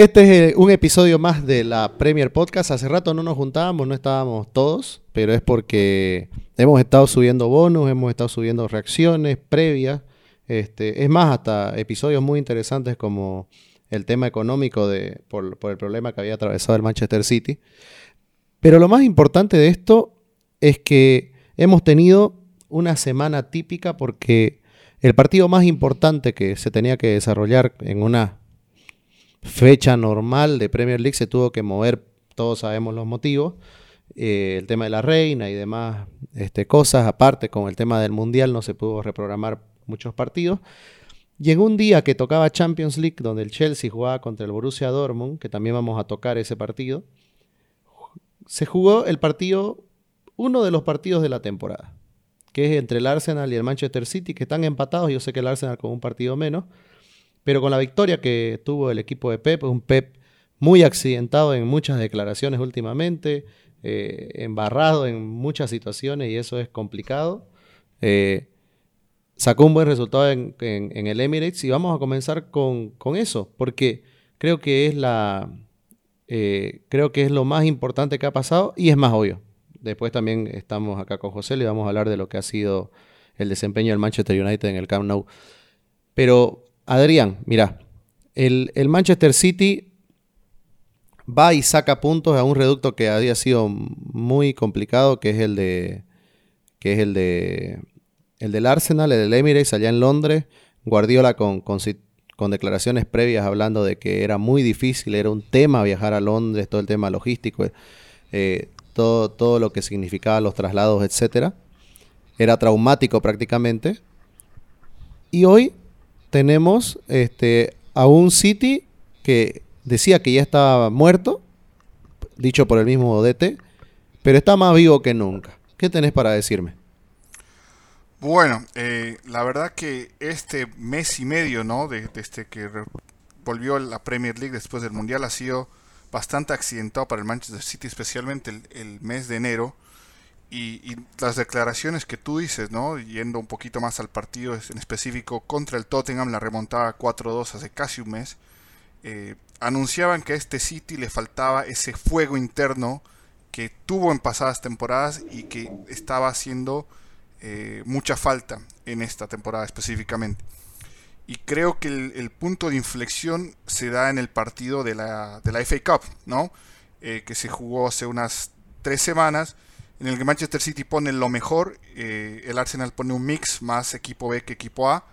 Este es eh, un episodio más de la Premier Podcast. Hace rato no nos juntábamos, no estábamos todos, pero es porque hemos estado subiendo bonus, hemos estado subiendo reacciones previas. Este, es más, hasta episodios muy interesantes como el tema económico de, por el problema que había atravesado el Manchester City. Pero lo más importante de esto es que hemos tenido una semana típica porque el partido más importante que se tenía que desarrollar en una fecha normal de Premier League se tuvo que mover, todos sabemos los motivos, eh, el tema de la reina y demás este, cosas, aparte con el tema del Mundial no se pudo reprogramar muchos partidos. Y en un día que tocaba Champions League, donde el Chelsea jugaba contra el Borussia Dortmund, que también vamos a tocar ese partido, se jugó el partido, uno de los partidos de la temporada, que es entre el Arsenal y el Manchester City, que están empatados. Yo sé que el Arsenal con un partido menos, pero con la victoria que tuvo el equipo de Pep, un Pep muy accidentado en muchas declaraciones últimamente, eh, embarrado en muchas situaciones y eso es complicado. Eh, sacó un buen resultado en, el Emirates y vamos a comenzar con, eso, porque creo que es la eh, creo que es lo más importante que ha pasado y es más obvio. Después también estamos acá con José y vamos a hablar de lo que ha sido el desempeño del Manchester United en el Camp Nou. Pero Adrián, mira, el, Manchester City va y saca puntos a un reducto que había sido muy complicado, que es el de que es el de el del Arsenal, el del Emirates allá en Londres. Guardiola con, con, declaraciones previas hablando de que era muy difícil, era un tema viajar a Londres, todo el tema logístico, eh, todo, todo lo que significaba los traslados, etcétera. Era traumático prácticamente. Y hoy tenemos este, a un City que decía que ya estaba muerto, dicho por el mismo DT, pero está más vivo que nunca. ¿Qué tenés para decirme? Bueno, eh, la verdad que este mes y medio, ¿no? Desde que volvió la Premier League después del Mundial ha sido bastante accidentado para el Manchester City, especialmente el mes de enero. Y, las declaraciones que tú dices, ¿no? Yendo un poquito más al partido en específico contra el Tottenham, la remontada 4-2 hace casi un mes, eh, anunciaban que a este City le faltaba ese fuego interno que tuvo en pasadas temporadas y que estaba haciendo eh, mucha falta en esta temporada específicamente. Y creo que el, punto de inflexión se da en el partido de la, de la FA Cup, ¿no? Eh, que se jugó hace unas tres semanas en el que Manchester City pone lo mejor, eh, el Arsenal pone un mix más equipo B que equipo A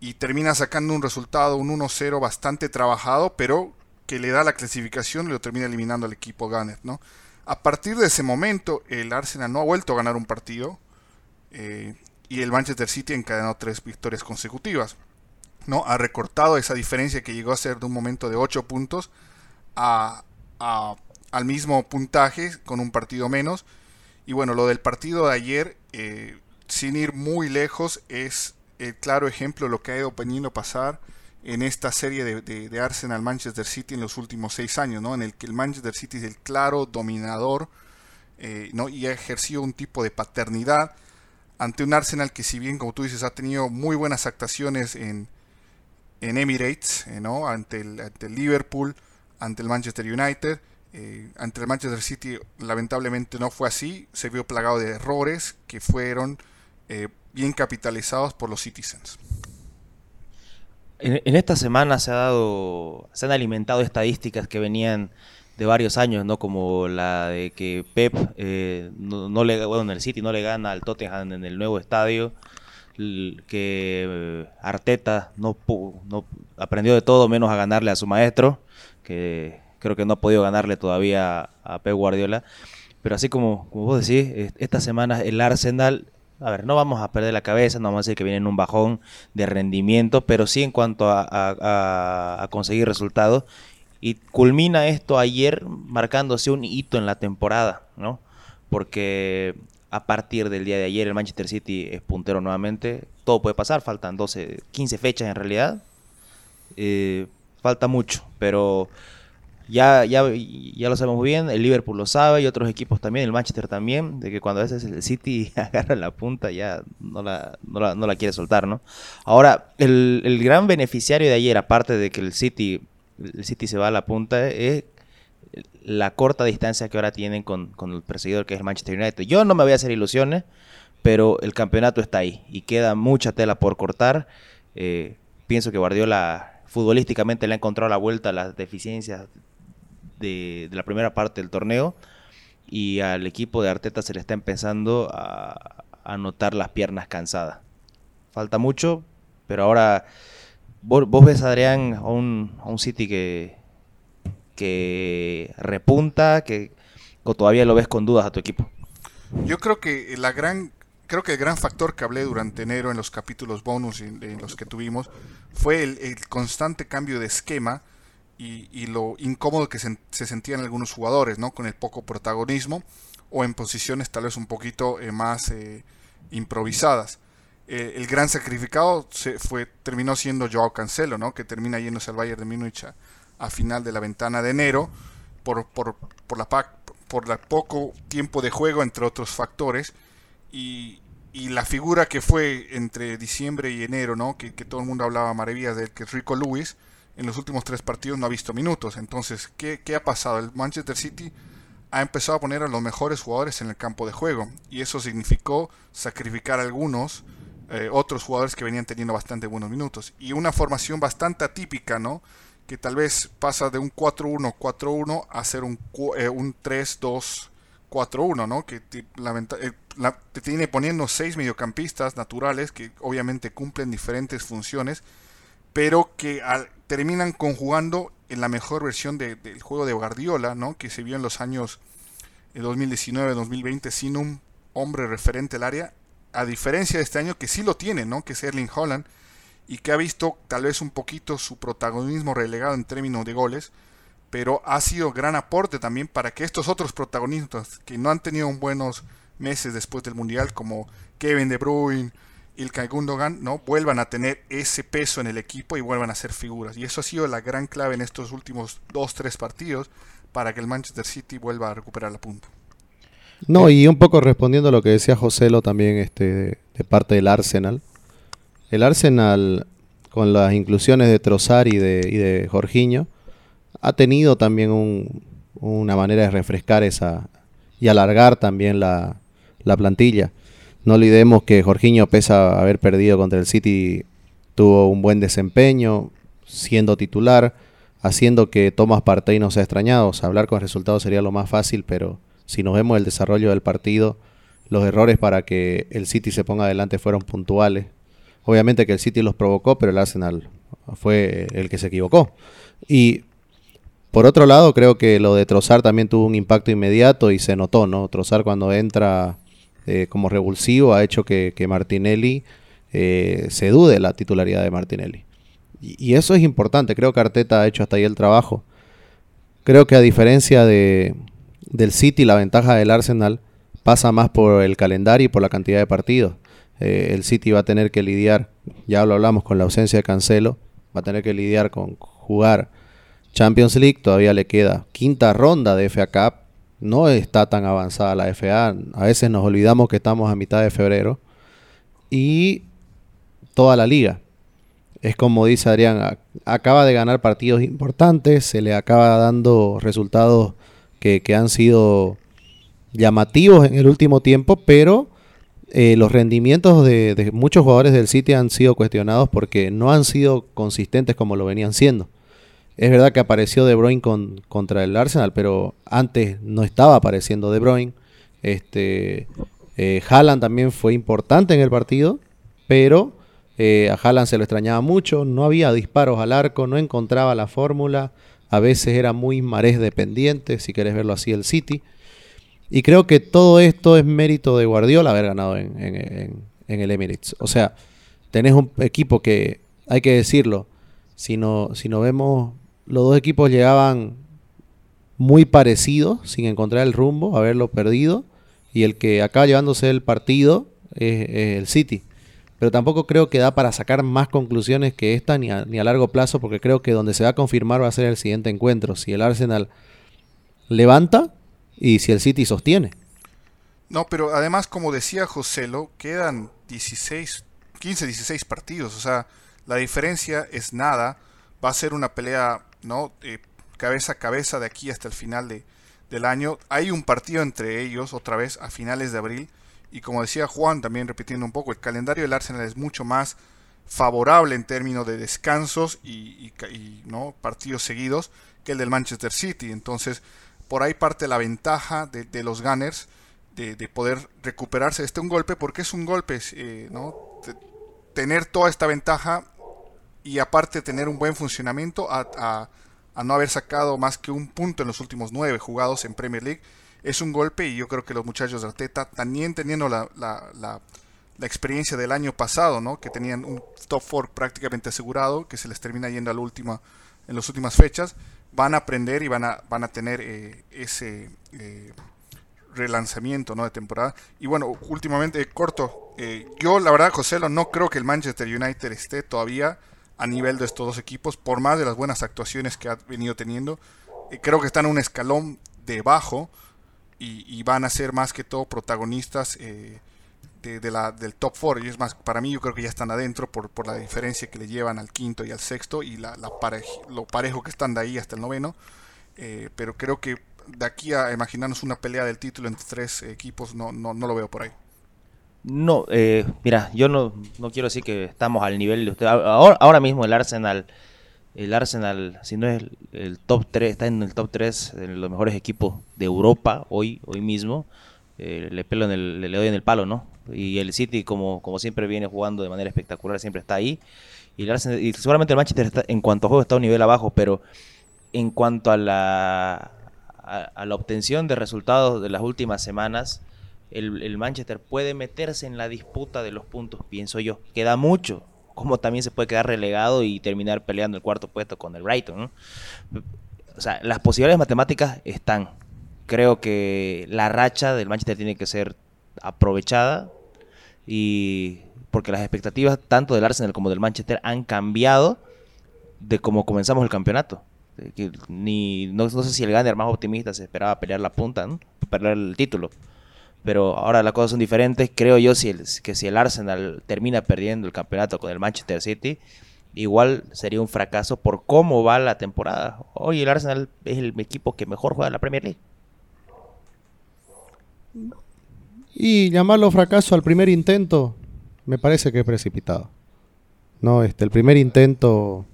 y termina sacando un resultado, un 1-0 bastante trabajado, pero que le da la clasificación y lo termina eliminando al equipo Gunner, ¿no? A partir de ese momento, el Arsenal no ha vuelto a ganar un partido eh, y el Manchester City encadenó tres victorias consecutivas. ¿no? Ha recortado esa diferencia que llegó a ser de un momento de 8 puntos a, al mismo puntaje con un partido menos y bueno, lo del partido de ayer, eh, sin ir muy lejos, es el claro ejemplo de lo que ha ido veniendo pasar en esta serie de, Arsenal Manchester City en los últimos seis años, ¿no? En el que el Manchester City es el claro dominador eh, ¿no? y ha ejercido un tipo de paternidad ante un Arsenal que si bien, como tú dices, ha tenido muy buenas actuaciones en, en Emirates, ¿no? ante, el, ante el Liverpool, ante el Manchester United, eh, ante el Manchester City lamentablemente no fue así, se vio plagado de errores que fueron eh, bien capitalizados por los Citizens. En, esta semana se ha dado, se han alimentado estadísticas que venían de varios años, ¿no? Como la de que Pep eh, no, le, bueno, en el City no le gana al Tottenham en el nuevo estadio, que Arteta no, no aprendió de todo menos a ganarle a su maestro, que creo que no ha podido ganarle todavía a Pep Guardiola. Pero así como, como vos decís, esta semana el Arsenal, a ver, no vamos a perder la cabeza, no vamos a decir que viene en un bajón de rendimiento, pero sí en cuanto a, conseguir resultados. Y culmina esto ayer marcándose un hito en la temporada, ¿no? Porque a partir del día de ayer el Manchester City es puntero nuevamente. Todo puede pasar, faltan 12, 15 fechas en realidad. Eh, falta mucho, pero ya, ya, ya lo sabemos bien, el Liverpool lo sabe y otros equipos también, el Manchester también, de que cuando a veces el City agarra la punta ya no la, no la, quiere soltar, ¿no? Ahora, el, gran beneficiario de ayer, aparte de que el City el City se va a la punta es la corta distancia que ahora tienen con, con el perseguidor que es el Manchester United. Yo no me voy a hacer ilusiones, pero el campeonato está ahí y queda mucha tela por cortar. Eh, pienso que Guardiola futbolísticamente le ha encontrado la vuelta a las deficiencias de, la primera parte del torneo y al equipo de Arteta se le está empezando a, notar las piernas cansadas. Falta mucho, pero ahora vos, ves, Adrián, a un, a un City que, que repunta, que todavía lo ves con dudas a tu equipo. Yo creo que la gran creo que el gran factor que hablé durante enero en los capítulos bonus en, en los que tuvimos fue el, el constante cambio de esquema y, lo incómodo que se, se, sentían algunos jugadores, ¿no? Con el poco protagonismo o en posiciones tal vez un poquito eh, más eh, improvisadas. Eh, el gran sacrificado se fue, terminó siendo Joao Cancelo, ¿no? Que termina yéndose al Bayern de Múnich a, a, final de la ventana de enero por, por, por la por poco tiempo de juego, entre otros factores. Y, y, la figura que fue entre diciembre y enero, ¿no? Que, que todo el mundo hablaba maravillas de que es Rico Lewis, en los últimos tres partidos no ha visto minutos. Entonces, ¿qué, ¿qué, ha pasado? El Manchester City ha empezado a poner a los mejores jugadores en el campo de juego. Y eso significó sacrificar a algunos, eh, otros jugadores que venían teniendo bastante buenos minutos. Y una formación bastante atípica, ¿no? Que tal vez pasa de un 4-1-4-1 a ser un, eh, un 3-2-4-1, ¿no? Que eh, la, te tiene poniendo seis mediocampistas naturales que obviamente cumplen diferentes funciones, pero que al, terminan conjugando en la mejor versión de, del juego de Guardiola, ¿no? Que se vio en los años 2019-2020 sin un hombre referente al área, a diferencia de este año que sí lo tiene, ¿no? Que es Erling Holland y que ha visto tal vez un poquito su protagonismo relegado en términos de goles, pero ha sido gran aporte también para que estos otros protagonistas que no han tenido buenos meses después del Mundial, como Kevin De Bruyne, Ilkay Gundogan, ¿no? vuelvan a tener ese peso en el equipo y vuelvan a ser figuras. Y eso ha sido la gran clave en estos últimos dos, tres partidos para que el Manchester City vuelva a recuperar la punta. No, y un poco respondiendo a lo que decía Joselo también este, de, parte del Arsenal. El Arsenal, con las inclusiones de Trossard y de, y de Jorginho, ha tenido también un, una manera de refrescar esa y alargar también la, la plantilla. No olvidemos que Jorginho, pese a haber perdido contra el City, tuvo un buen desempeño, siendo titular, haciendo que Tomás Partey no sea extrañado. Hablar con resultados sería lo más fácil, pero si nos vemos el desarrollo del partido, los errores para que el City se ponga adelante fueron puntuales. Obviamente que el City los provocó, pero el Arsenal fue el que se equivocó. Y por otro lado, creo que lo de Trozar también tuvo un impacto inmediato y se notó, ¿no? Trozar cuando entra eh, como revulsivo ha hecho que, Martinelli eh, se dude la titularidad de Martinelli. Y, eso es importante, creo que Arteta ha hecho hasta ahí el trabajo. Creo que a diferencia de, del City, la ventaja del Arsenal pasa más por el calendario y por la cantidad de partidos. Eh, el City va a tener que lidiar, ya lo hablamos con la ausencia de Cancelo, va a tener que lidiar con jugar Champions League, todavía le queda quinta ronda de FA Cup, no está tan avanzada la FA, a veces nos olvidamos que estamos a mitad de febrero, y toda la liga. Es como dice Adrián, acaba de ganar partidos importantes, se le acaba dando resultados que, que han sido llamativos en el último tiempo, pero eh, los rendimientos de, de, muchos jugadores del City han sido cuestionados porque no han sido consistentes como lo venían siendo. Es verdad que apareció De Bruyne con, contra el Arsenal, pero antes no estaba apareciendo De Bruyne. Este, eh, Haaland también fue importante en el partido, pero eh, a Haaland se lo extrañaba mucho, no había disparos al arco, no encontraba la fórmula, a veces era muy marés dependiente, si querés verlo así, el City. Y creo que todo esto es mérito de Guardiola haber ganado en, en el Emirates. O sea, tenés un equipo que, hay que decirlo, si no, si no vemos los dos equipos llegaban muy parecidos, sin encontrar el rumbo, haberlo perdido, y el que acaba llevándose el partido es, el City. Pero tampoco creo que da para sacar más conclusiones que esta ni a, ni a largo plazo, porque creo que donde se va a confirmar va a ser el siguiente encuentro. Si el Arsenal levanta y si el City sostiene. No, pero además, como decía Joselo, quedan 16, 15, 16 partidos. O sea, la diferencia es nada. Va a ser una pelea ¿no? Eh, cabeza a cabeza de aquí hasta el final de, del año. Hay un partido entre ellos otra vez a finales de abril. Y como decía Juan, también repitiendo un poco, el calendario del Arsenal es mucho más favorable en términos de descansos y, ¿no? partidos seguidos que el del Manchester City. Entonces, por ahí parte la ventaja de, los Gunners de, poder recuperarse de este un golpe, porque es un golpe, eh, ¿no? tener toda esta ventaja y aparte tener un buen funcionamiento a, no haber sacado más que un punto en los últimos nueve jugados en Premier League. Es un golpe y yo creo que los muchachos de Arteta, también teniendo la, la, experiencia del año pasado, ¿no? que tenían un top 4 prácticamente asegurado, que se les termina yendo al último en las últimas fechas, van a aprender y van a, van a tener eh, ese eh, relanzamiento ¿no? de temporada. Y bueno, últimamente, corto, eh, yo la verdad, José, no creo que el Manchester United esté todavía a nivel de estos dos equipos, por más de las buenas actuaciones que ha venido teniendo. creo que están un escalón debajo y, y, van a ser más que todo protagonistas de, la, del top 4. Y es más, para mí yo creo que ya están adentro por, por la diferencia que le llevan al quinto y al sexto y la, la lo parejo que están de ahí hasta el noveno. Eh, pero creo que de aquí a imaginarnos una pelea del título entre tres equipos no, no, no lo veo por ahí. No, eh, mira, yo no, no quiero decir que estamos al nivel de usted. Ahora, ahora mismo el Arsenal, el Arsenal, si no es el, top 3, está en el top 3 de los mejores equipos de Europa hoy, hoy mismo. Eh, le, pelo en el, le, doy en el palo, ¿no? Y el City, como, como siempre viene jugando de manera espectacular, siempre está ahí. Y, y seguramente el Manchester en cuanto a juego está a un nivel abajo, pero en cuanto a la, a, la obtención de resultados de las últimas semanas, el, Manchester puede meterse en la disputa de los puntos, pienso yo. Queda mucho, como también se puede quedar relegado y terminar peleando el cuarto puesto con el Brighton. O sea, las posibilidades matemáticas están. Creo que la racha del Manchester tiene que ser aprovechada y porque las expectativas tanto del Arsenal como del Manchester han cambiado de cómo comenzamos el campeonato. ni no, sé si el Gunner más optimista se esperaba pelear la punta, ¿no? pelear el título. Pero ahora las cosas son diferentes. Creo yo si que si el Arsenal termina perdiendo el campeonato con el Manchester City, igual sería un fracaso por cómo va la temporada. Hoy el Arsenal es el equipo que mejor juega en la Premier League. Y llamarlo fracaso al primer intento me parece que es precipitado. No, este, el primer intento.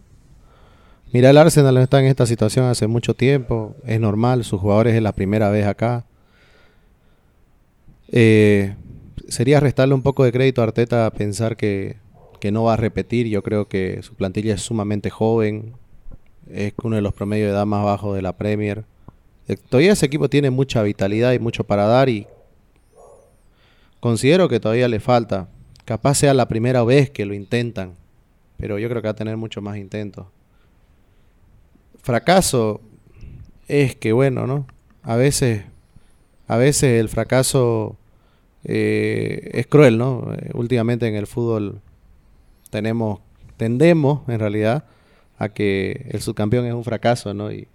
Mira, el Arsenal está en esta situación hace mucho tiempo. Es normal, sus jugadores es la primera vez acá. Eh, sería restarle un poco de crédito a Arteta pensar que, que, no va a repetir. Yo creo que su plantilla es sumamente joven. Es uno de los promedios de edad más bajos de la Premier. Eh, todavía ese equipo tiene mucha vitalidad y mucho para dar y Considero que todavía le falta. Capaz sea la primera vez que lo intentan, pero yo creo que va a tener mucho más intentos. Fracaso es que bueno, ¿no? A veces, a veces el fracaso eh, es cruel, ¿no? Eh, últimamente en el fútbol tenemos, tendemos en realidad a que el subcampeón es un fracaso, ¿no? Y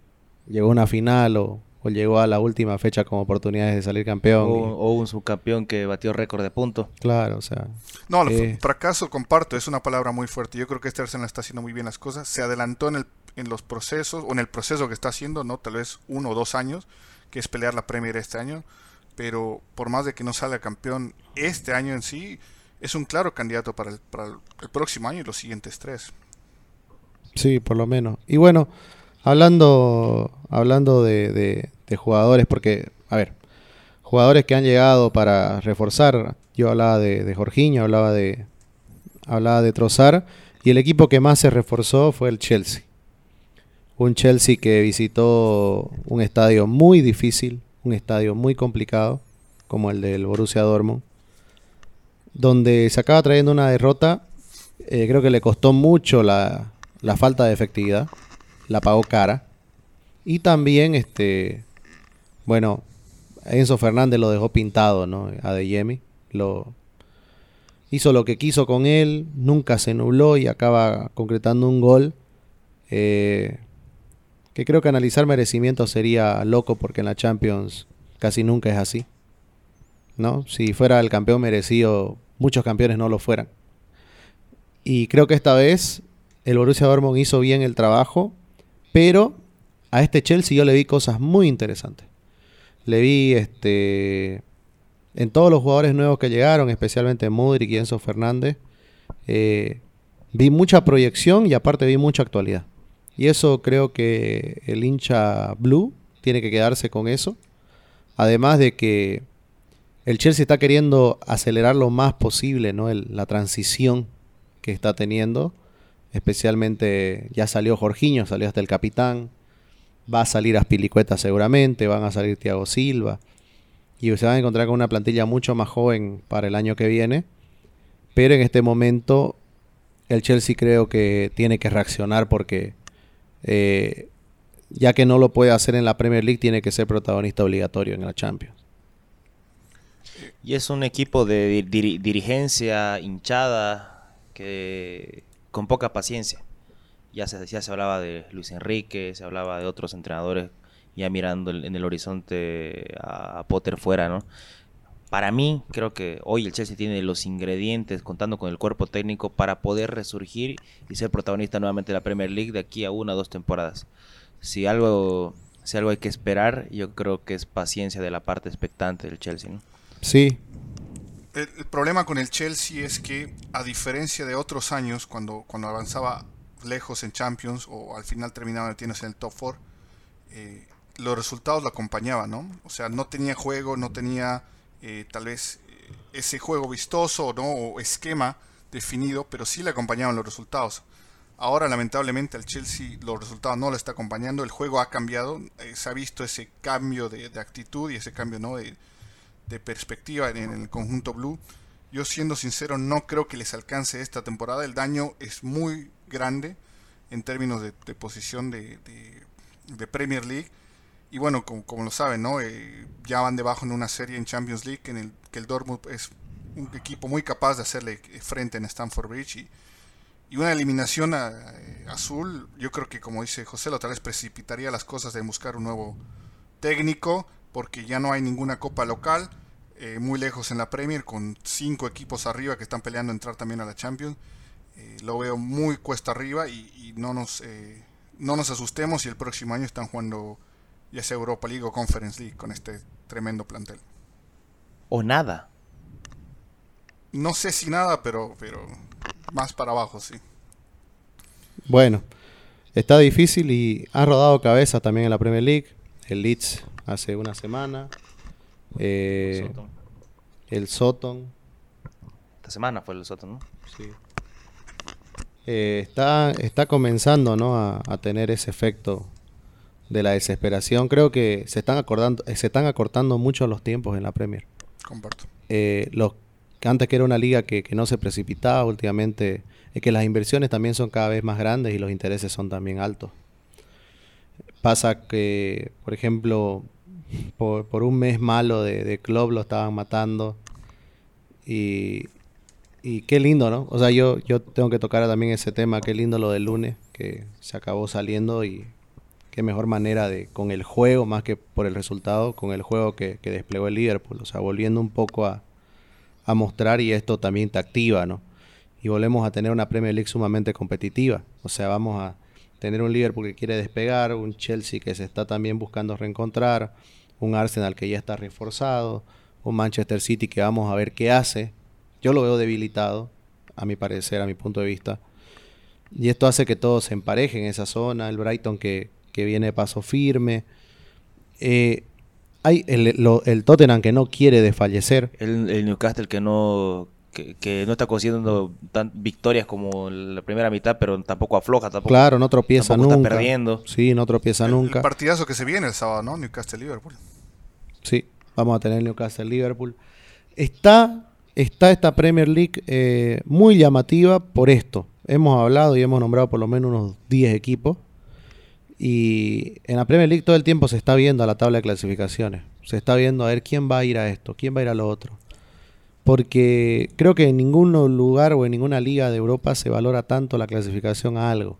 llegó a una final o, o llegó a la última fecha con oportunidades de salir campeón. O, un subcampeón que batió récord de puntos. Claro, o sea. No, el eh, fracaso, comparto, es una palabra muy fuerte. Yo creo que este Arsenal está haciendo muy bien las cosas. Se adelantó en, el, en los procesos, o en el proceso que está haciendo, ¿no? Tal vez uno o dos años, que es pelear la Premier este año. Pero por más de que no salga campeón este año en sí, es un claro candidato para el, para el próximo año y los siguientes tres. Sí, por lo menos. Y bueno, Hablando, hablando de, jugadores, porque, a ver, jugadores que han llegado para reforzar, yo hablaba de, de Jorginho, hablaba de, hablaba de Trozar, y el equipo que más se reforzó fue el Chelsea. Un Chelsea que visitó un estadio muy difícil, un estadio muy complicado, como el del Borussia Dortmund, donde se acaba trayendo una derrota, eh, creo que le costó mucho la, la falta de efectividad la pagó cara. Y también, este, bueno, Enzo Fernández lo dejó pintado, ¿no? A De Lo, hizo lo que quiso con él, nunca se nubló y acaba concretando un gol. Eh, que creo que analizar merecimiento sería loco porque en la Champions casi nunca es así. ¿No? Si fuera el campeón merecido, muchos campeones no lo fueran. Y creo que esta vez el Borussia Dortmund hizo bien el trabajo Pero a este Chelsea yo le vi cosas muy interesantes. Le vi este en todos los jugadores nuevos que llegaron, especialmente Modric y Enzo Fernández, eh, vi mucha proyección y aparte vi mucha actualidad. Y eso creo que el hincha blue tiene que quedarse con eso. Además de que el Chelsea está queriendo acelerar lo más posible ¿no? la transición que está teniendo. Especialmente ya salió Jorginho, salió hasta el capitán. Va a salir Aspilicueta seguramente, van a salir Thiago Silva. Y se van a encontrar con una plantilla mucho más joven para el año que viene. Pero en este momento el Chelsea creo que tiene que reaccionar porque eh, ya que no lo puede hacer en la Premier League, tiene que ser protagonista obligatorio en la Champions. Y es un equipo de dirigencia hinchada que con poca paciencia. Ya se, decía se hablaba de Luis Enrique, se hablaba de otros entrenadores ya mirando en el horizonte a Potter fuera, ¿no? Para mí, creo que hoy el Chelsea tiene los ingredientes, contando con el cuerpo técnico, para poder resurgir y ser protagonista nuevamente de la Premier League de aquí a una o dos temporadas. Si algo, si algo hay que esperar, yo creo que es paciencia de la parte expectante del Chelsea. ¿no? Sí. El, problema con el Chelsea es que, a diferencia de otros años, cuando, cuando avanzaba lejos en Champions o al final terminaba metiéndose en el top 4, eh, los resultados lo acompañaban, ¿no? O sea, no tenía juego, no tenía eh, tal vez eh, ese juego vistoso ¿no? o esquema definido, pero sí le acompañaban los resultados. Ahora lamentablemente al Chelsea los resultados no le está acompañando, el juego ha cambiado, eh, se ha visto ese cambio de, actitud y ese cambio ¿no? de, perspectiva en, el conjunto blue. Yo siendo sincero no creo que les alcance esta temporada, el daño es muy grande en términos de, posición de Premier League y bueno, como, lo saben, ¿no? Eh, ya van debajo en una serie en Champions League en el que el Dortmund es un equipo muy capaz de hacerle frente en Stamford Bridge. Y, una eliminación eh, azul, yo creo que como dice José, lo tal vez precipitaría las cosas de buscar un nuevo técnico, porque ya no hay ninguna copa local, eh, muy lejos en la Premier, con cinco equipos arriba que están peleando entrar también a la Champions. lo veo muy cuesta arriba y, y no, nos, no nos asustemos si el próximo año están jugando ya sea Europa League o Conference League con este tremendo plantel. O nada. No sé si nada, pero, pero más para abajo, sí. Bueno, está difícil y ha rodado cabeza también en la Premier League. El Leeds hace una semana. Eh, el Soton. Esta semana fue el Soton, ¿no? Sí. Eh, está, está comenzando ¿no? a, a tener ese efecto de la desesperación. Creo que se están acordando, eh, se están acortando mucho los tiempos en la Premier. Comparto. Eh, los antes que era una liga que, no se precipitaba, últimamente es que las inversiones también son cada vez más grandes y los intereses son también altos. Pasa que, por ejemplo, por, un mes malo de, de, club lo estaban matando y, y qué lindo, ¿no? O sea, yo, yo tengo que tocar también ese tema, qué lindo lo del lunes, que se acabó saliendo y qué mejor manera de, con el juego, más que por el resultado, con el juego que, desplegó el Liverpool. O sea, volviendo un poco a, mostrar y esto también te activa, ¿no? Y volvemos a tener una Premier League sumamente competitiva. O sea, vamos a tener un Liverpool que quiere despegar, un Chelsea que se está también buscando reencontrar, un Arsenal que ya está reforzado, un Manchester City que vamos a ver qué hace. Yo lo veo debilitado, a mi parecer, a mi punto de vista. Y esto hace que todos se emparejen en esa zona. El Brighton que, que viene paso firme. Eh, hay el, Tottenham que no quiere desfallecer. El, Newcastle que no que, no está consiguiendo tan victorias como la primera mitad, pero tampoco afloja. Tampoco, claro, no tropieza nunca. Está perdiendo. Sí, no tropieza nunca. El partidazo que se viene el sábado, ¿no? Newcastle-Liverpool. Sí, vamos a tener Newcastle-Liverpool. Está, está esta Premier League eh, muy llamativa por esto. Hemos hablado y hemos nombrado por lo menos unos 10 equipos y en la Premier League todo el tiempo se está viendo a la tabla de clasificaciones. Se está viendo a ver quién va a ir a esto, quién va a ir a lo otro. Porque creo que en ningún lugar o en ninguna liga de Europa se valora tanto la clasificación a algo.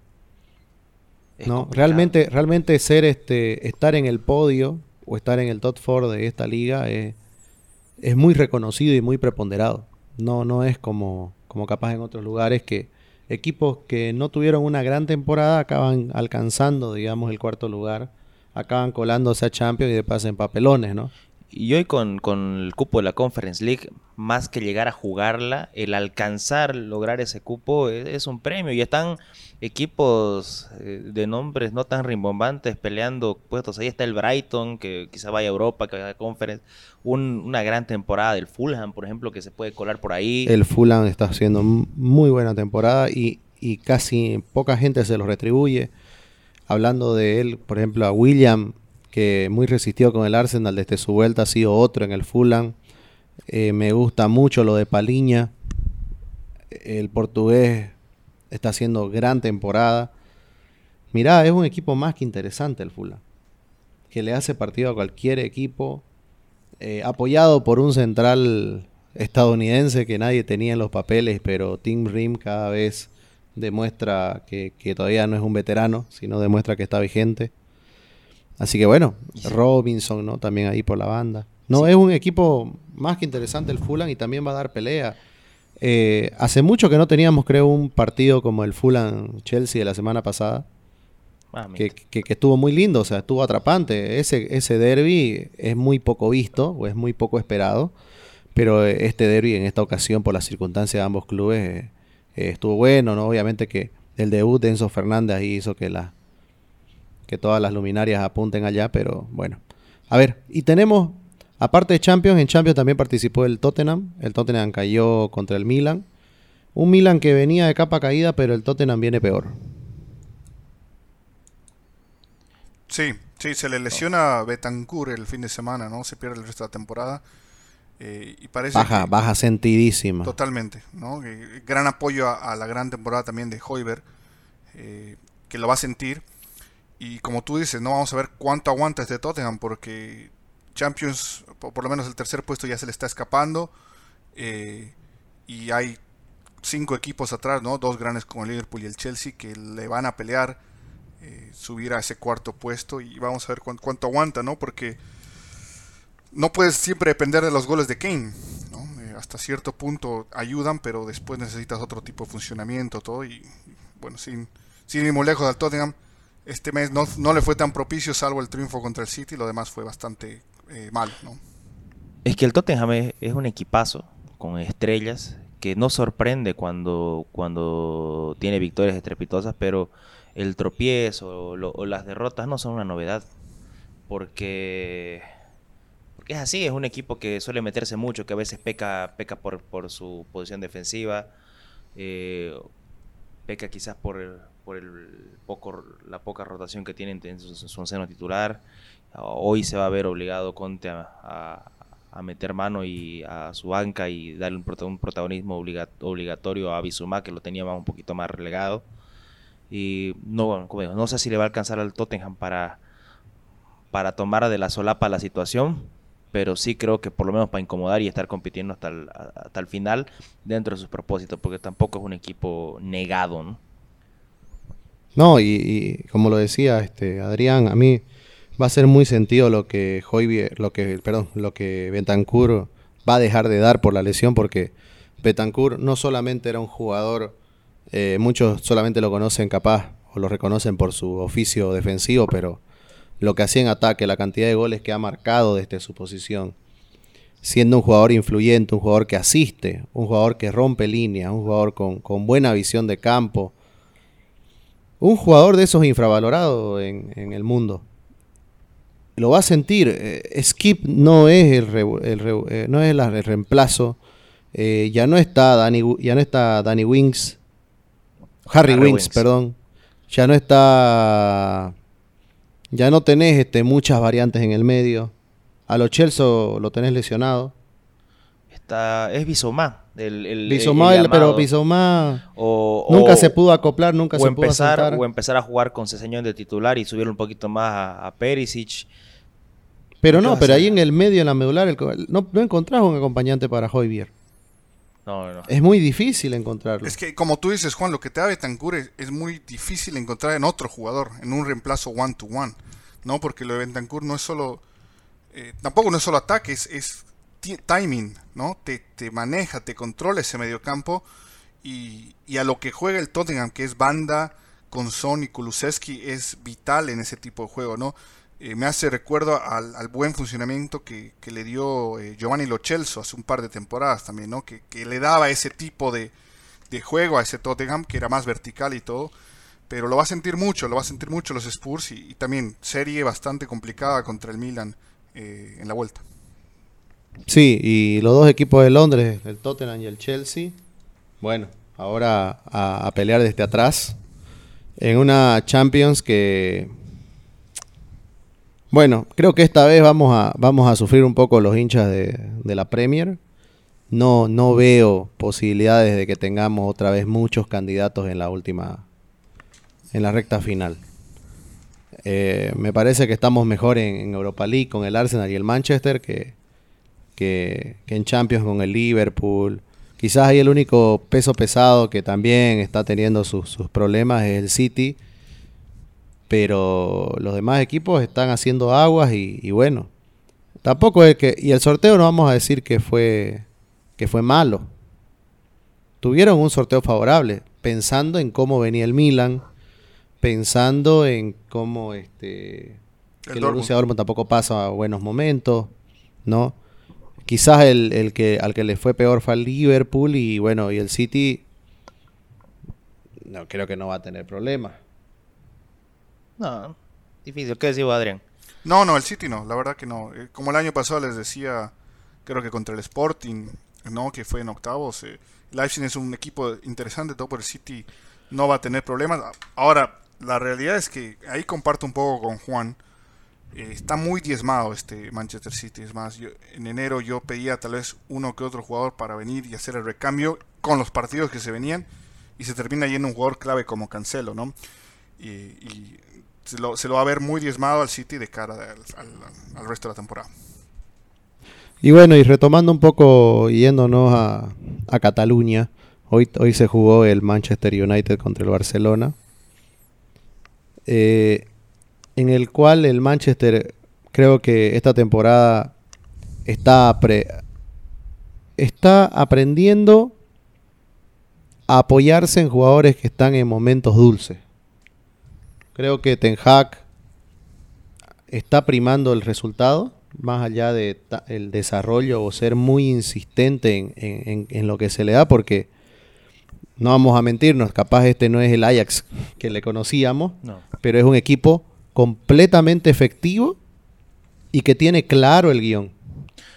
¿no? Realmente, realmente ser este, estar en el podio o estar en el top 4 de esta liga es, muy reconocido y muy preponderado. No, no es como, como capaz en otros lugares que, equipos que no tuvieron una gran temporada acaban alcanzando, digamos, el cuarto lugar, acaban colándose a Champions y de paso en papelones, ¿no? Y hoy con, con, el cupo de la Conference League, más que llegar a jugarla, el alcanzar, lograr ese cupo es, un premio. Y están equipos eh, de nombres no tan rimbombantes peleando puestos. Ahí está el Brighton, que quizá vaya a Europa, que vaya a Conference. una gran temporada del Fulham, por ejemplo, que se puede colar por ahí. El Fulham está haciendo muy buena temporada y, y casi poca gente se lo retribuye. Hablando de él, por ejemplo, a William que muy resistió con el Arsenal desde su vuelta, ha sido otro en el Fulham. Eh, me gusta mucho lo de Paliña. El portugués está haciendo gran temporada. Mirá, es un equipo más que interesante el Fulham. Que le hace partido a cualquier equipo. Eh, apoyado por un central estadounidense que nadie tenía en los papeles, pero Tim Rim cada vez demuestra que, que todavía no es un veterano, sino demuestra que está vigente. Así que bueno, Robinson, ¿no? También ahí por la banda. No, es un equipo más que interesante el Fulham y también va a dar pelea. Eh, hace mucho que no teníamos, creo, un partido como el Fulham-Chelsea de la semana pasada. Ah, que, estuvo muy lindo, o sea, estuvo atrapante. Ese, ese derby es muy poco visto o es muy poco esperado. Pero este derby en esta ocasión, por las circunstancias de ambos clubes, eh, eh, estuvo bueno, ¿no? Obviamente que el debut de Enzo Fernández ahí hizo que la, que todas las luminarias apunten allá, pero bueno. A ver, y tenemos, aparte de Champions, en Champions también participó el Tottenham. El Tottenham cayó contra el Milan. Un Milan que venía de capa caída, pero el Tottenham viene peor. Sí, sí, se le lesiona a Betancourt el fin de semana, ¿no? Se pierde el resto de la temporada. Eh, y parece baja, baja sentidísima. Totalmente, ¿no? gran apoyo a, la gran temporada también de Hoiber, eh, que lo va a sentir. Y como tú dices, no vamos a ver cuánto aguanta este Tottenham porque Champions, por, lo menos el tercer puesto ya se le está escapando. Eh, y hay cinco equipos atrás, ¿no? Dos grandes como el Liverpool y el Chelsea que le van a pelear eh, subir a ese cuarto puesto y vamos a ver cuánto, aguanta, ¿no? Porque no puedes siempre depender de los goles de Kane, ¿no? Eh, hasta cierto punto ayudan, pero después necesitas otro tipo de funcionamiento, todo y, bueno, sin, sin ir muy lejos al Tottenham este mes no, le fue tan propicio salvo el triunfo contra el City, lo demás fue bastante eh, mal, ¿no? Es que el Tottenham es, un equipazo con estrellas que no sorprende cuando, cuando tiene victorias estrepitosas, pero el tropiezo o, las derrotas no son una novedad. Porque, es así, es un equipo que suele meterse mucho, que a veces peca, peca por, su posición defensiva, eh, peca quizás por, por el poco, la poca rotación que tiene en su, seno titular. Hoy se va a ver obligado Conte a, meter mano y a su banca y darle un, protagonismo obligatorio a Bisumá, que lo tenía un poquito más relegado. Y no, no sé si le va a alcanzar al Tottenham para, para tomar de la solapa la situación, pero sí creo que por lo menos para incomodar y estar compitiendo hasta el, hasta el final dentro de sus propósitos, porque tampoco es un equipo negado, ¿no? No, y, como lo decía este Adrián, a mí va a ser muy sentido lo que Hoybier, lo que, perdón, lo que Betancourt va a dejar de dar por la lesión, porque Betancourt no solamente era un jugador, eh, muchos solamente lo conocen capaz o lo reconocen por su oficio defensivo, pero lo que hacía en ataque, la cantidad de goles que ha marcado desde su posición, siendo un jugador influyente, un jugador que asiste, un jugador que rompe líneas, un jugador con, con buena visión de campo, un jugador de esos infravalorados en, el mundo. Lo va a sentir. Eh, Skip no es el, eh, no es el, reemplazo. Eh, ya no está Danny, ya no está Danny Wings. Harry, Wings, perdón. Ya no está. Ya no tenés este, muchas variantes en el medio. A lo Chelsea lo tenés lesionado. Está, es Bisomá. El, pero Bisomá nunca se pudo acoplar, nunca se empezar, pudo O empezar a jugar con Ceseñón de titular y subir un poquito más a, Perisic. Pero no, pero ahí en el medio, en la medular, no, no encontrás un acompañante para Hoybier. No, no. Es muy difícil encontrarlo. Es que, como tú dices, Juan, lo que te da Betancur es, muy difícil encontrar en otro jugador, en un reemplazo one-to-one. ¿no? Porque lo de Bentancur no es solo. Eh, tampoco no es solo ataque, es timing, ¿no? Te, maneja, te controla ese mediocampo y, y a lo que juega el Tottenham, que es banda con Son y Kulusevski, es vital en ese tipo de juego, ¿no? Eh, me hace recuerdo al, buen funcionamiento que, le dio eh, Giovanni Lochelso hace un par de temporadas también, ¿no? Que, le daba ese tipo de, juego a ese Tottenham, que era más vertical y todo. Pero lo va a sentir mucho, lo va a sentir mucho los Spurs y, también serie bastante complicada contra el Milan eh, en la vuelta. Sí, y los dos equipos de Londres, el Tottenham y el Chelsea, bueno, ahora a pelear desde atrás en una Champions que bueno, creo que esta vez vamos a, vamos a sufrir un poco los hinchas de, la Premier. No, no veo posibilidades de que tengamos otra vez muchos candidatos en la última, en la recta final. Eh, me parece que estamos mejor en, Europa League con el Arsenal y el Manchester que, que, en Champions con el Liverpool. Quizás ahí el único peso pesado que también está teniendo sus, sus problemas es el City pero los demás equipos están haciendo aguas y, bueno, tampoco es que y el sorteo no vamos a decir que fue que fue malo. Tuvieron un sorteo favorable, pensando en cómo venía el Milan, pensando en cómo este el, el Borussia Dortmund tampoco pasa buenos momentos, ¿no? Quizás el, el, que al que le fue peor fue al Liverpool y bueno, y el City no creo que no va a tener problemas. No, difícil. ¿Qué decís Adrián? No, no, el City no, la verdad que no. Eh, como el año pasado les decía, creo que contra el Sporting, ¿no? Que fue en octavos. Eh, Leipzig es un equipo interesante, todo por el City no va a tener problemas. Ahora, la realidad es que ahí comparto un poco con Juan. Eh, está muy diezmado este Manchester City. Es más, en enero yo pedía tal vez uno que otro jugador para venir y hacer el recambio con los partidos que se venían. Y se termina yendo un jugador clave como Cancelo, ¿no? y se lo, va a ver muy diezmado al City de cara al, resto de la temporada. Y bueno, y retomando un poco, yéndonos a, a Cataluña, hoy, hoy se jugó el Manchester United contra el Barcelona, eh, en el cual el Manchester creo que esta temporada está, está aprendiendo a apoyarse en jugadores que están en momentos dulces. Creo que Ten Hag está primando el resultado, más allá de el desarrollo o ser muy insistente en, lo que se le da, porque no vamos a mentirnos, capaz este no es el Ajax que le conocíamos, pero es un equipo completamente efectivo y que tiene claro el guion.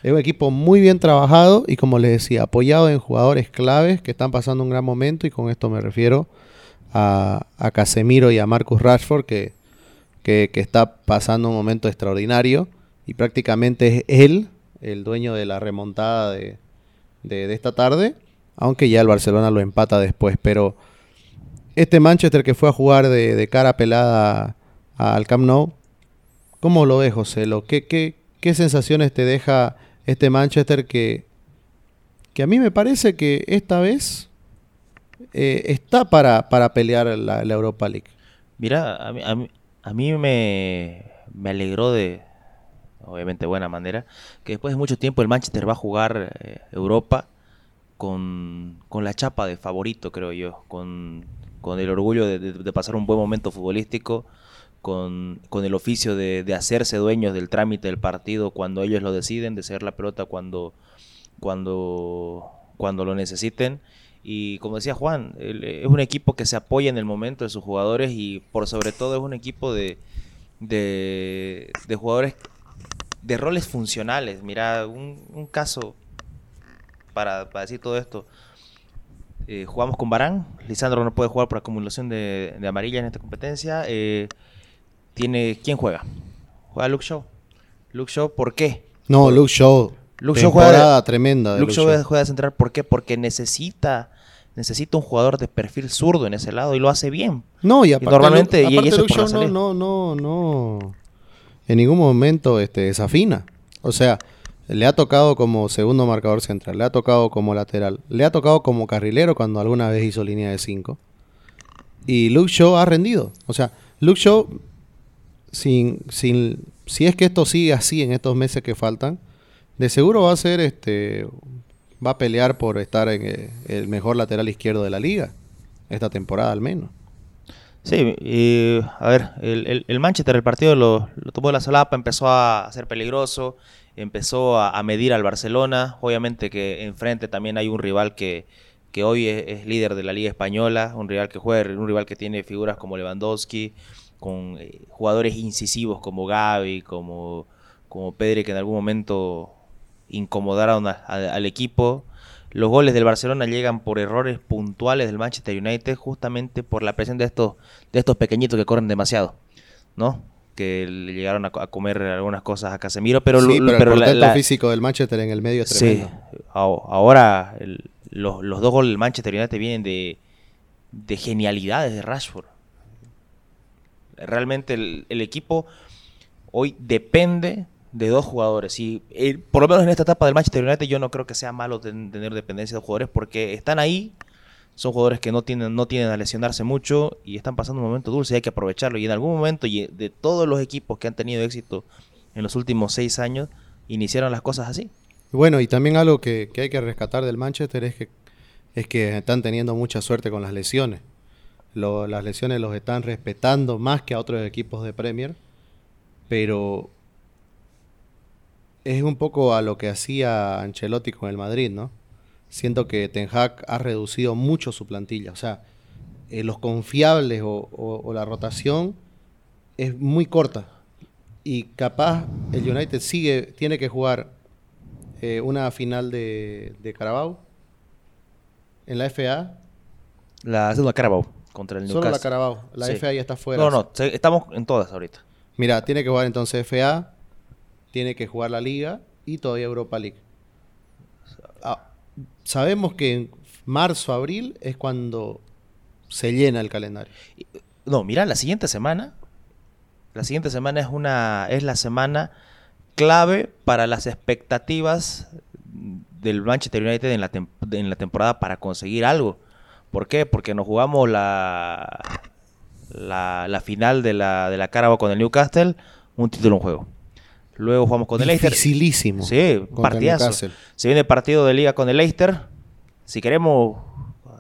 Es un equipo muy bien trabajado y como les decía, apoyado en jugadores claves que están pasando un gran momento y con esto me refiero a, Casemiro y a Marcus Rashford, que, que, está pasando un momento extraordinario y prácticamente es él el dueño de la remontada de, de, esta tarde, aunque ya el Barcelona lo empata después. Pero este Manchester que fue a jugar de, cara pelada al Camp Nou, ¿cómo lo ves, José? ¿Qué, qué, ¿Qué sensaciones te deja este Manchester que, que a mí me parece que esta vez eh, está para, para pelear la, Europa League. Mira, a mí, a mí, me, me, alegró de, obviamente buena manera, que después de mucho tiempo el Manchester va a jugar eh, Europa con, la chapa de favorito, creo yo, con, el orgullo de, pasar un buen momento futbolístico, con, el oficio de, hacerse dueños del trámite del partido cuando ellos lo deciden, de ser la pelota cuando, cuando, cuando lo necesiten y como decía Juan, es un equipo que se apoya en el momento de sus jugadores y por sobre todo es un equipo de, de, jugadores de roles funcionales. Mira, un, caso para, decir todo esto. Eh, jugamos con Barán, Lisandro no puede jugar por acumulación de, de amarilla en esta competencia. Eh, tiene, ¿Quién juega? Juega Luke Shaw. Luke Shaw, ¿por qué? No, Luke Shaw Luke juega tremenda. Luke, juega de central, ¿por qué? Porque necesita necesita un jugador de perfil zurdo en ese lado y lo hace bien. No, y, aparte, normalmente y eso no, no, no, no, en ningún momento este, desafina. O sea, le ha tocado como segundo marcador central, le ha tocado como lateral, le ha tocado como carrilero cuando alguna vez hizo línea de 5. Y Luke Shaw ha rendido. O sea, Luke Shaw, sin, sin, si es que esto sigue así en estos meses que faltan, de seguro va a ser este va a pelear por estar en eh, el mejor lateral izquierdo de la liga, esta temporada al menos. Sí, y a ver, el, Manchester, el partido lo, tomó de la solapa, empezó a ser peligroso, empezó a, medir al Barcelona, obviamente que enfrente también hay un rival que, que hoy es, líder de la Liga Española, un rival que juega, un rival que tiene figuras como Lewandowski, con eh, jugadores incisivos como Gaby, como, como Pedri, que en algún momento incomodaron al equipo. Los goles del Barcelona llegan por errores puntuales del Manchester United, justamente por la presión de estos, de estos pequeñitos que corren demasiado, ¿no? Que le llegaron a, comer algunas cosas a Casemiro, pero, sí, pero, el físico del Manchester en el medio es tremendo. Sí, ahora los, dos goles del Manchester United vienen de, de genialidades de Rashford. Realmente el equipo hoy depende de dos jugadores. Y eh, por lo menos en esta etapa del Manchester United yo no creo que sea malo tener dependencia de jugadores porque están ahí, son jugadores que no tienen, no tienen a lesionarse mucho y están pasando un momento dulce y hay que aprovecharlo. Y en algún momento, y de todos los equipos que han tenido éxito en los últimos seis años, iniciaron las cosas así. Bueno, y también algo que, hay que rescatar del Manchester es que, es que están teniendo mucha suerte con las lesiones. las lesiones los están respetando más que a otros equipos de Premier, pero es un poco a lo que hacía Ancelotti con el Madrid, ¿no? Siento que Ten Hag ha reducido mucho su plantilla. O sea, eh, los confiables o, la rotación es muy corta. Y capaz el United sigue, tiene que jugar eh, una final de, de Carabao en la FA. La segunda Carabao contra el Newcastle. Solo la Carabao. La FA ya está fuera. No, no, estamos en todas ahorita. Mira, tiene que jugar entonces FA, tiene que jugar la liga y todavía Europa League. Ah, sabemos que en marzo, abril es cuando se llena el calendario. No, mira, la siguiente semana, la siguiente semana es una, es la semana clave para las expectativas del Manchester United en la, en la temporada para conseguir algo. ¿Por qué? Porque nos jugamos la, la, final de la, de la Carabao con el Newcastle, un título en juego. Luego jugamos con el Leicester. Dificilísimo. Sí, partidazo. Se viene el partido de liga con el Leicester. Si queremos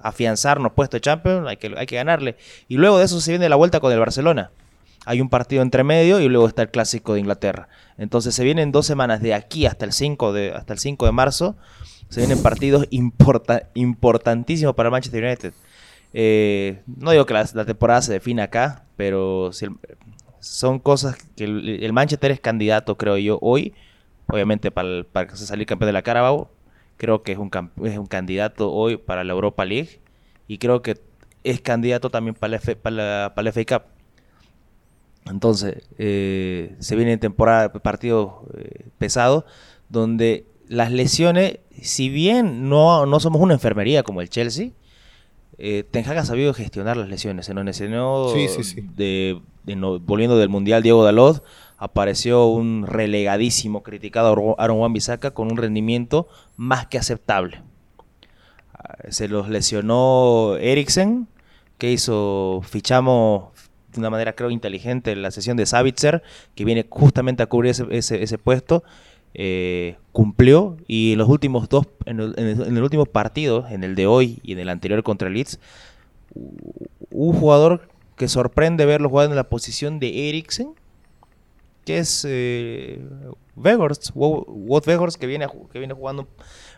afianzarnos puesto de Champions, hay que, hay que ganarle. Y luego de eso se viene la vuelta con el Barcelona. Hay un partido entre medio y luego está el clásico de Inglaterra. Entonces se vienen dos semanas de aquí hasta el 5 de, hasta el 5 de marzo. Se vienen partidos importantísimos para el Manchester United. Eh, no digo que la, temporada se define acá, pero si el, son cosas que el, Manchester es candidato, creo yo, hoy, obviamente para, para salir campeón de la Carabao, creo que es un, es un candidato hoy para la Europa League y creo que es candidato también para la, F, para la, FA Cup. Entonces, eh, se viene temporada partidos eh, pesados donde las lesiones, si bien no, no somos una enfermería como el Chelsea, eh, Ten Hag ha sabido gestionar las lesiones. Se nos lesionó De, volviendo del Mundial Diego Dalot, apareció un relegadísimo, criticado Aaron Wan Bissaka con un rendimiento más que aceptable. Ah, se los lesionó Eriksen, que hizo, fichamos de una manera creo inteligente la sesión de Savitzer, que viene justamente a cubrir ese puesto eh, cumplió y en los últimos dos, en el, último partido, en el de hoy y en el anterior contra el Leeds, un jugador que sorprende verlo jugando en la posición de Eriksen, que es eh, Vegors, Vegors, que viene, que viene jugando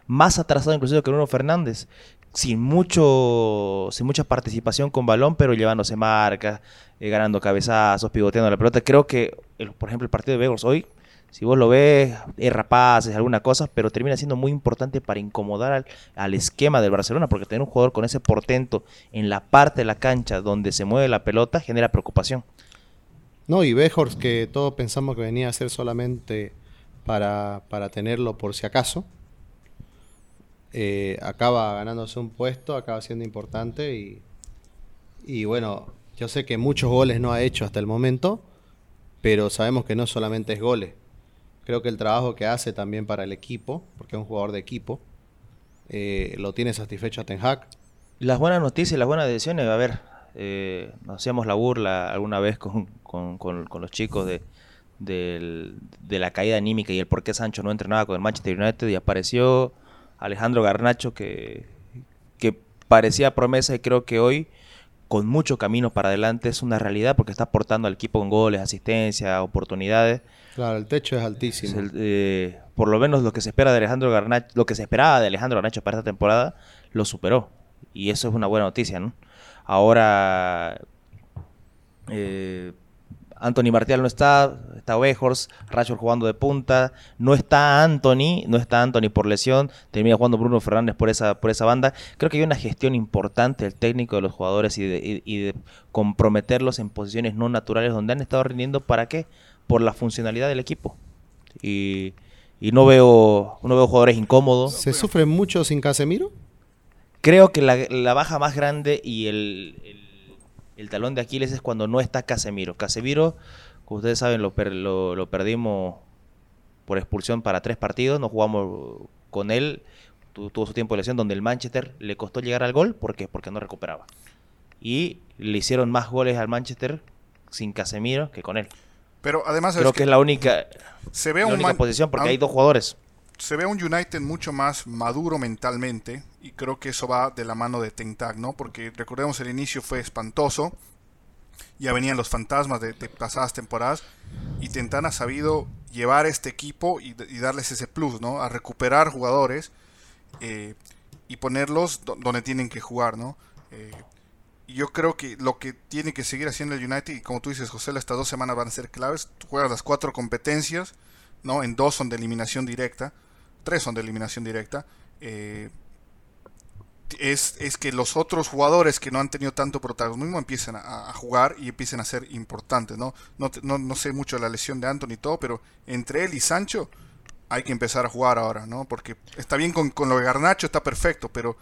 más atrasado inclusive que Bruno Fernández, sin mucho sin mucha participación con balón, pero llevándose marcas, eh, ganando cabezazos, pivoteando la pelota. Creo que, por ejemplo, el partido de Vegors hoy si vos lo ves, es rapaz, es alguna cosa, pero termina siendo muy importante para incomodar al, esquema del Barcelona, porque tener un jugador con ese portento en la parte de la cancha donde se mueve la pelota genera preocupación. No, y Bejors, que todos pensamos que venía a ser solamente para, tenerlo por si acaso, eh, acaba ganándose un puesto, acaba siendo importante y, y bueno, yo sé que muchos goles no ha hecho hasta el momento, pero sabemos que no solamente es goles Creo que el trabajo que hace también para el equipo, porque es un jugador de equipo, eh, lo tiene satisfecho a Ten Hag. Las buenas noticias las buenas decisiones, a ver, eh, hacíamos la burla alguna vez con, los chicos de, de, la caída anímica y el por qué Sancho no entrenaba con el Manchester United y apareció Alejandro Garnacho, que, que parecía promesa y creo que hoy con mucho camino para adelante es una realidad porque está aportando al equipo con goles, asistencia, oportunidades. Claro, el techo es altísimo. Eh, por lo menos lo que se espera de Alejandro Garnacho, lo que se esperaba de Alejandro Garnacho para esta temporada, lo superó. Y eso es una buena noticia, ¿no? Ahora eh, Anthony Martial no está, está Wejors, Rashford jugando de punta, no está Anthony, no está Anthony por lesión, termina jugando Bruno Fernández por esa, por esa banda. Creo que hay una gestión importante del técnico de los jugadores y de, comprometerlos en posiciones no naturales donde han estado rindiendo, ¿para qué? Por la funcionalidad del equipo. Y, no veo, no veo jugadores incómodos. ¿Se sufre mucho sin Casemiro? Creo que la, baja más grande y el el talón de Aquiles es cuando no está Casemiro. Casemiro, como ustedes saben, lo, lo, perdimos por expulsión para tres partidos, no jugamos con él, tuvo su tiempo de lesión donde el Manchester le costó llegar al gol, ¿por qué? Porque no recuperaba. Y le hicieron más goles al Manchester sin Casemiro que con él. Pero además creo que, es la única, se ve la única posición porque hay dos jugadores se ve un United mucho más maduro mentalmente y creo que eso va de la mano de Ten ¿no? Porque recordemos el inicio fue espantoso, ya venían los fantasmas de, pasadas temporadas y Ten ha sabido llevar este equipo y, darles ese plus, ¿no? A recuperar jugadores eh, y ponerlos donde tienen que jugar, ¿no? Eh, yo creo que lo que tiene que seguir haciendo el United, y como tú dices, José, estas dos semanas van a ser claves. juegas las cuatro competencias, ¿no? En dos son de eliminación directa tres son de eliminación directa, eh, es, es, que los otros jugadores que no han tenido tanto protagonismo empiecen a, jugar y empiecen a ser importantes. ¿no? No, no, sé mucho de la lesión de Anthony y todo, pero entre él y Sancho hay que empezar a jugar ahora, ¿no? Porque está bien con, lo de Garnacho, está perfecto, pero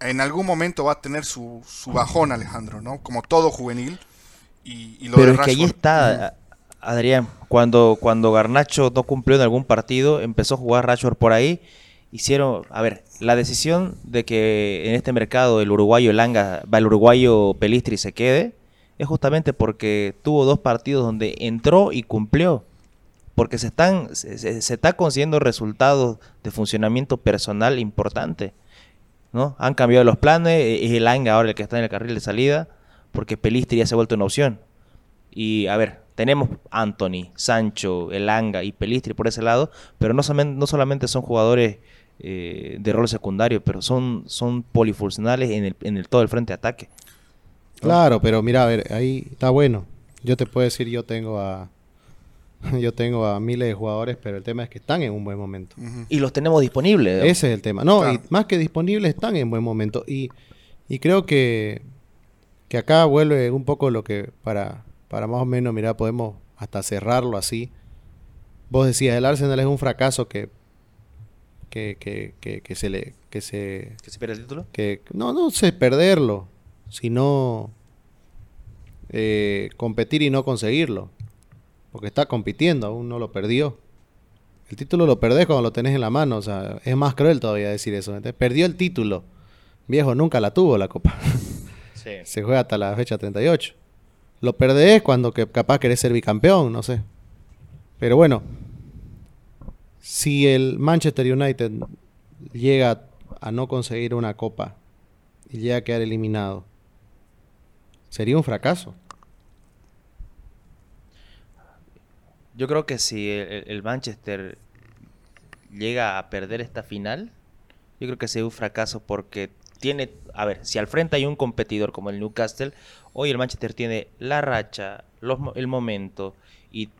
en algún momento va a tener su, su bajón Alejandro, ¿no? Como todo juvenil. Y, lo pero es que ahí está, Adrián, cuando, cuando Garnacho no cumplió en algún partido, empezó a jugar Rashford por ahí. Hicieron, a ver, la decisión de que en este mercado el uruguayo Langa, va el uruguayo Pelistri se quede, es justamente porque tuvo dos partidos donde entró y cumplió. Porque se están, se, está consiguiendo resultados de funcionamiento personal importante. ¿No? Han cambiado los planes, es el Langa ahora el que está en el carril de salida, porque Pelistri ya se ha vuelto una opción. Y a ver, tenemos Anthony, Sancho, Elanga y Pelistri por ese lado, pero no solamente, no solamente son jugadores eh, de rol secundario, pero son, son polifuncionales en, el, en el, todo el frente de ataque. Claro, pero mira, a ver, ahí está bueno. Yo te puedo decir, yo tengo a yo tengo a miles de jugadores, pero el tema es que están en un buen momento. Y los tenemos disponibles. Ese es el tema. No, más que disponibles, están en buen momento. Y, y creo que, que acá vuelve un poco lo que para para más o menos, mira, podemos hasta cerrarlo así. Vos decías, el Arsenal es un fracaso que que, que, que, se le que se que se pierde el título que no no sé perderlo sino eh, competir y no conseguirlo porque está compitiendo aún no lo perdió el título lo perdés cuando lo tenés en la mano o sea es más cruel todavía decir eso perdió el título viejo nunca la tuvo la copa sí. se juega hasta la fecha 38 lo perdés cuando que capaz querés ser bicampeón, no sé. Pero bueno, si el Manchester United llega a no conseguir una copa y llega a quedar eliminado, sería un fracaso. Yo creo que si el, Manchester llega a perder esta final, yo creo que sería un fracaso porque tiene, a ver, si al frente hay un competidor como el Newcastle, hoy el Manchester tiene la racha, el momento y,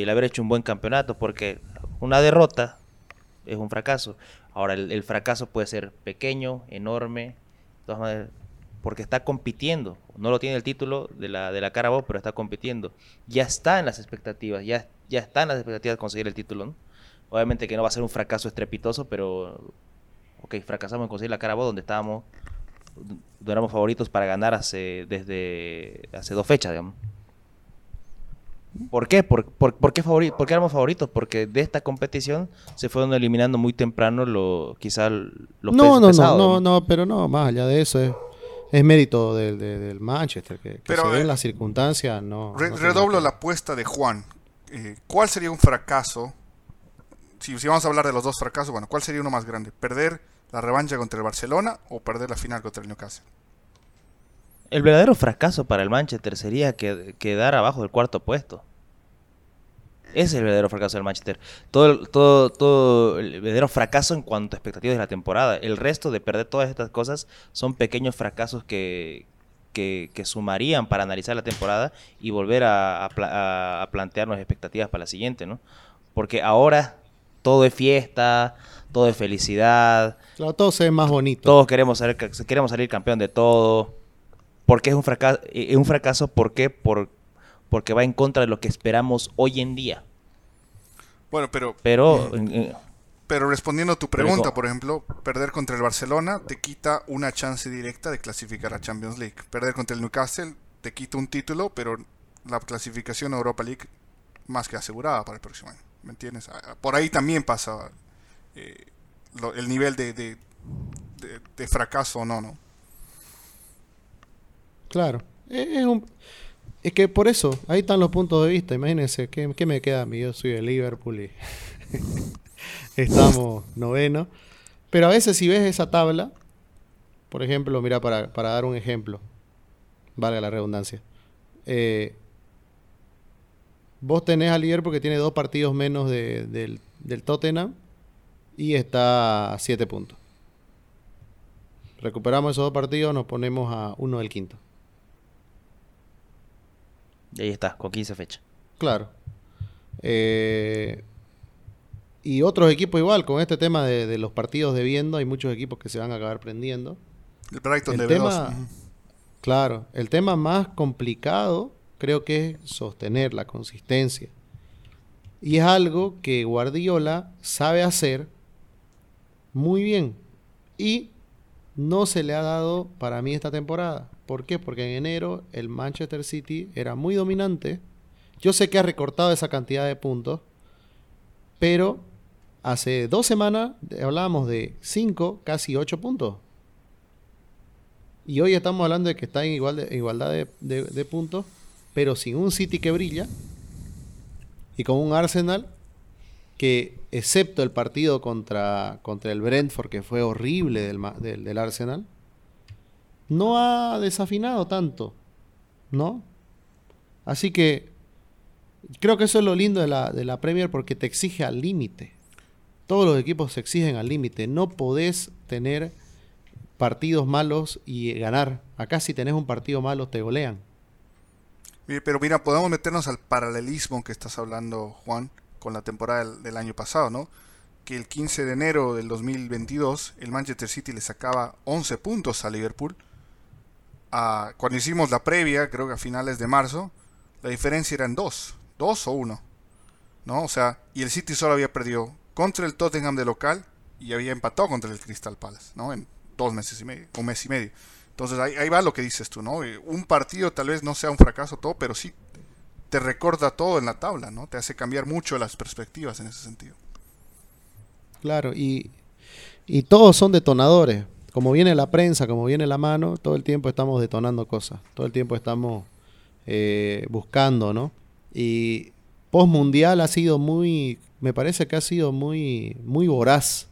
el haber hecho un buen campeonato, porque una derrota es un fracaso. Ahora, el, fracaso puede ser pequeño, enorme, porque está compitiendo. No lo tiene el título de la, de la Carabao, pero está compitiendo. Ya está en las expectativas, ya, ya está en las expectativas de conseguir el título. Obviamente que no va a ser un fracaso estrepitoso, pero ok, fracasamos en conseguir la Carabao donde estábamos, donde éramos favoritos para ganar hace, desde hace dos fechas, digamos. ¿Por qué? ¿Por, por, qué éramos favoritos? Porque de esta competición se fueron eliminando muy temprano lo, quizá los no, no, no, no, no, pero no, más allá de eso es, es mérito del, Manchester, que, pero, se ve en eh, las circunstancias. No, redoblo la apuesta de Juan. Eh, ¿Cuál sería un fracaso si, vamos a hablar de los dos fracasos, bueno, ¿cuál sería uno más grande? ¿Perder la revancha contra el Barcelona o perder la final contra el Newcastle? El verdadero fracaso para el Manchester sería que- quedar abajo del cuarto puesto. Ese es el verdadero fracaso del Manchester. Todo, todo, todo el verdadero fracaso en cuanto a expectativas de la temporada. El resto de perder todas estas cosas son pequeños fracasos que, que, que sumarían para analizar la temporada y volver a, a a- plantearnos expectativas para la siguiente, ¿no? Porque ahora todo es fiesta, todo es felicidad, Claro, todo se ve más bonito. todos queremos salir, queremos salir campeón de todo. ¿Por qué es un fracaso? Es un fracaso ¿por qué? Por, porque va en contra de lo que esperamos hoy en día. Bueno, pero, Pero en- en- pero respondiendo a tu pregunta, por ejemplo, perder contra el Barcelona te quita una chance directa de clasificar a Champions League. Perder contra el Newcastle te quita un título, pero la clasificación a Europa League más que asegurada para el próximo año. ¿Me entiendes? Ah, Por ahí también pasa eh, lo- el nivel de, de, de- de fracaso o no, ¿no? Claro. Es, es un- es que por eso, ahí están los puntos de vista. Imagínense, ¿qué, qué me queda a mí? Yo soy de Liverpool y estamos noveno. Pero a veces si ves esa tabla, por ejemplo, mira, para, para dar un ejemplo, valga la redundancia. eh, vos tenés a Liverpool que tiene dos partidos menos de- del, del Tottenham y está a siete puntos. Recuperamos esos dos partidos, nos ponemos a uno del quinto. y ahí está, con 15 fechas. Claro. Eh, y otros equipos igual, con este tema de, de los partidos debiendo, hay muchos equipos que se van a acabar prendiendo. El Brighton El de tema, B2. ujú. claro, el tema más complicado creo que es sostener la consistencia. Y es algo que Guardiola sabe hacer muy bien. Y no se le ha dado para mí esta temporada. ¿Por qué? Porque en enero el Manchester City era muy dominante. Yo sé que ha recortado esa cantidad de puntos. Pero hace dos semanas hablábamos de 5, casi 8 puntos. Y hoy estamos hablando de que está en igual de- igualdad de, puntos, pero sin un City que brilla y con un Arsenal que, excepto el partido contra, contra el Brentford, que fue horrible del, del, del Arsenal, no ha desafinado tanto, ¿no? Así que creo que eso es lo lindo de la, de la Premier porque te exige al límite. Todos los equipos se exigen al límite. No podés tener partidos malos y ganar. Acá si tenés un partido malo te golean. Pero mira, podemos meternos al paralelismo que estás hablando, Juan, con la temporada del, año pasado, ¿no? Que el 15 de enero del 2022 el Manchester City le sacaba 11 puntos a Liverpool. Cuando hicimos la previa, creo que a finales de marzo, la diferencia eran 2, 2 o 1. ¿No? O sea, y el City solo había perdido contra el Tottenham de local y había empatado contra el Crystal Palace, ¿no? En dos meses y medio, un mes y medio. Entonces ahí, va lo que dices tú, ¿no? Eh, Un partido tal vez no sea un fracaso todo, pero sí te recorta todo en la tabla, ¿no? Te hace cambiar mucho las perspectivas en ese sentido. Claro, y, y todos son detonadores. Como viene la prensa, como viene la mano, todo el tiempo estamos detonando cosas. Todo el tiempo estamos eh, buscando, ¿no? Y post mundial ha sido muy, me parece que ha sido muy, muy voraz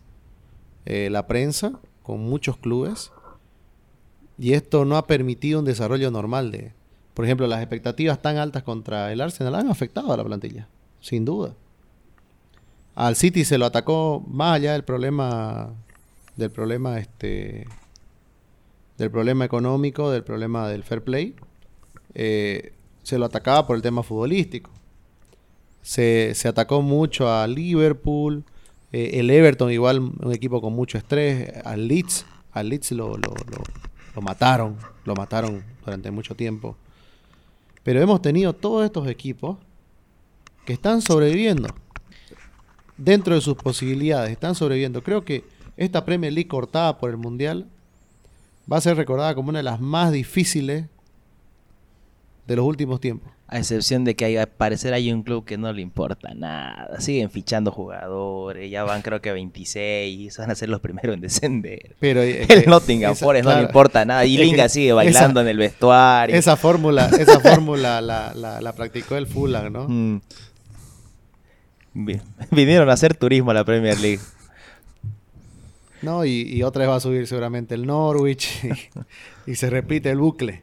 eh, la prensa con muchos clubes. Y esto no ha permitido un desarrollo normal de, por ejemplo, las expectativas tan altas contra el Arsenal han afectado a la plantilla, sin duda. Al City se lo atacó más allá del problema del problema este del problema económico, del problema del fair play. eh, se lo atacaba por el tema futbolístico. Se, se atacó mucho a Liverpool, eh, el Everton igual un equipo con mucho estrés, al Leeds, al Leeds lo, lo, lo- lo mataron, lo mataron durante mucho tiempo. Pero hemos tenido todos estos equipos que están sobreviviendo dentro de sus posibilidades, están sobreviviendo. Creo que esta Premier League cortada por el Mundial va a ser recordada como una de las más difíciles de los últimos tiempos. A excepción de que hay, al parecer hay un club que no le importa nada. Siguen fichando jugadores, ya van creo que 26, van a ser los primeros en descender. Pero es El que Nottingham esa- Forest no le importa nada. Y Linga sigue esa- bailando en el vestuario. Esa fórmula, esa fórmula la, la- la practicó el Fulham, ¿no? Mm. Vinieron a hacer turismo a la Premier League. No, y, otra vez va a subir seguramente el Norwich y, se repite el bucle.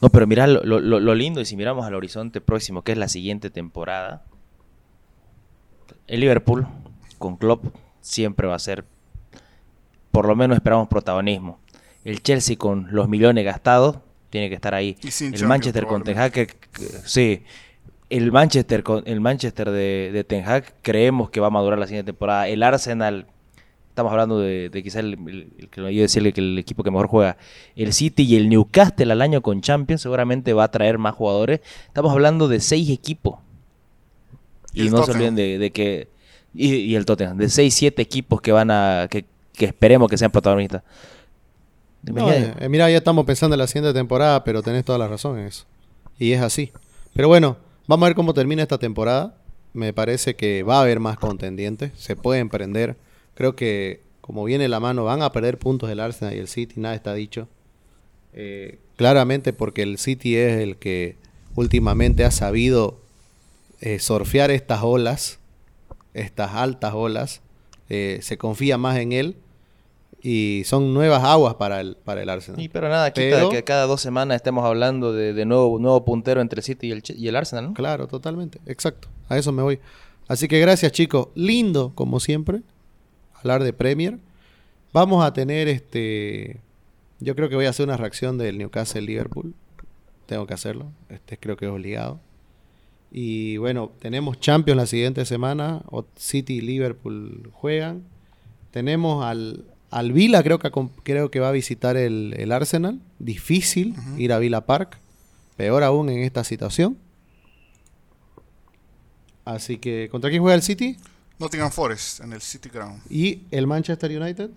No, pero mirá lo, lindo y si miramos al horizonte próximo, que es la siguiente temporada, el Liverpool con Klopp siempre va a ser, por lo menos esperamos protagonismo. El Chelsea con los millones gastados tiene que estar ahí. el Manchester con Ten Hag, sí. El Manchester, con, el Manchester de, de Ten Hag creemos que va a madurar la siguiente temporada. El Arsenal Estamos hablando de, de quizás el, que yo decirle que el equipo que mejor juega, el City y el Newcastle al año con Champions, seguramente va a traer más jugadores. Estamos hablando de seis equipos. Y, no se olviden de, que. Y, el Tottenham, de seis, siete equipos que van a. que, esperemos que sean protagonistas. Eh, mira, ya estamos pensando en la siguiente temporada, pero tenés toda la razón en eso. Y es así. Pero bueno, vamos a ver cómo termina esta temporada. Me parece que va a haber más contendientes. Se puede emprender Creo que como viene la mano, van a perder puntos el Arsenal y el City, nada está dicho. Eh, claramente porque el City es el que últimamente ha sabido eh, surfear estas olas, estas altas olas. Eh, se confía más en él y son nuevas aguas para el, para el Arsenal. Y pero nada, quita que cada dos semanas estemos hablando de, nuevo, nuevo puntero entre el City y el, y el Arsenal, ¿no? Claro, totalmente, exacto. A eso me voy. Así que gracias chicos, lindo como siempre hablar de Premier. Vamos a tener este. Yo creo que voy a hacer una reacción del Newcastle Liverpool. Tengo que hacerlo. Este creo que es obligado. Y bueno, tenemos Champions la siguiente semana. City y Liverpool juegan. Tenemos al, al Vila, creo que, creo que va a visitar el, Arsenal. Difícil ir a Vila Park. Peor aún en esta situación. Así que, ¿contra quién juega el City? Nottingham Forest en el City Ground. ¿Y el Manchester United?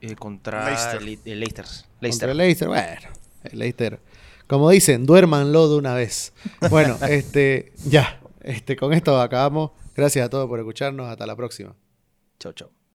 Eh, contra el Leicester. Contra el Leicester, bueno, el Leicester. Como dicen, duérmanlo de una vez. Bueno, este, ya, este, con esto acabamos. Gracias a todos por escucharnos. Hasta la próxima. Chau, chau.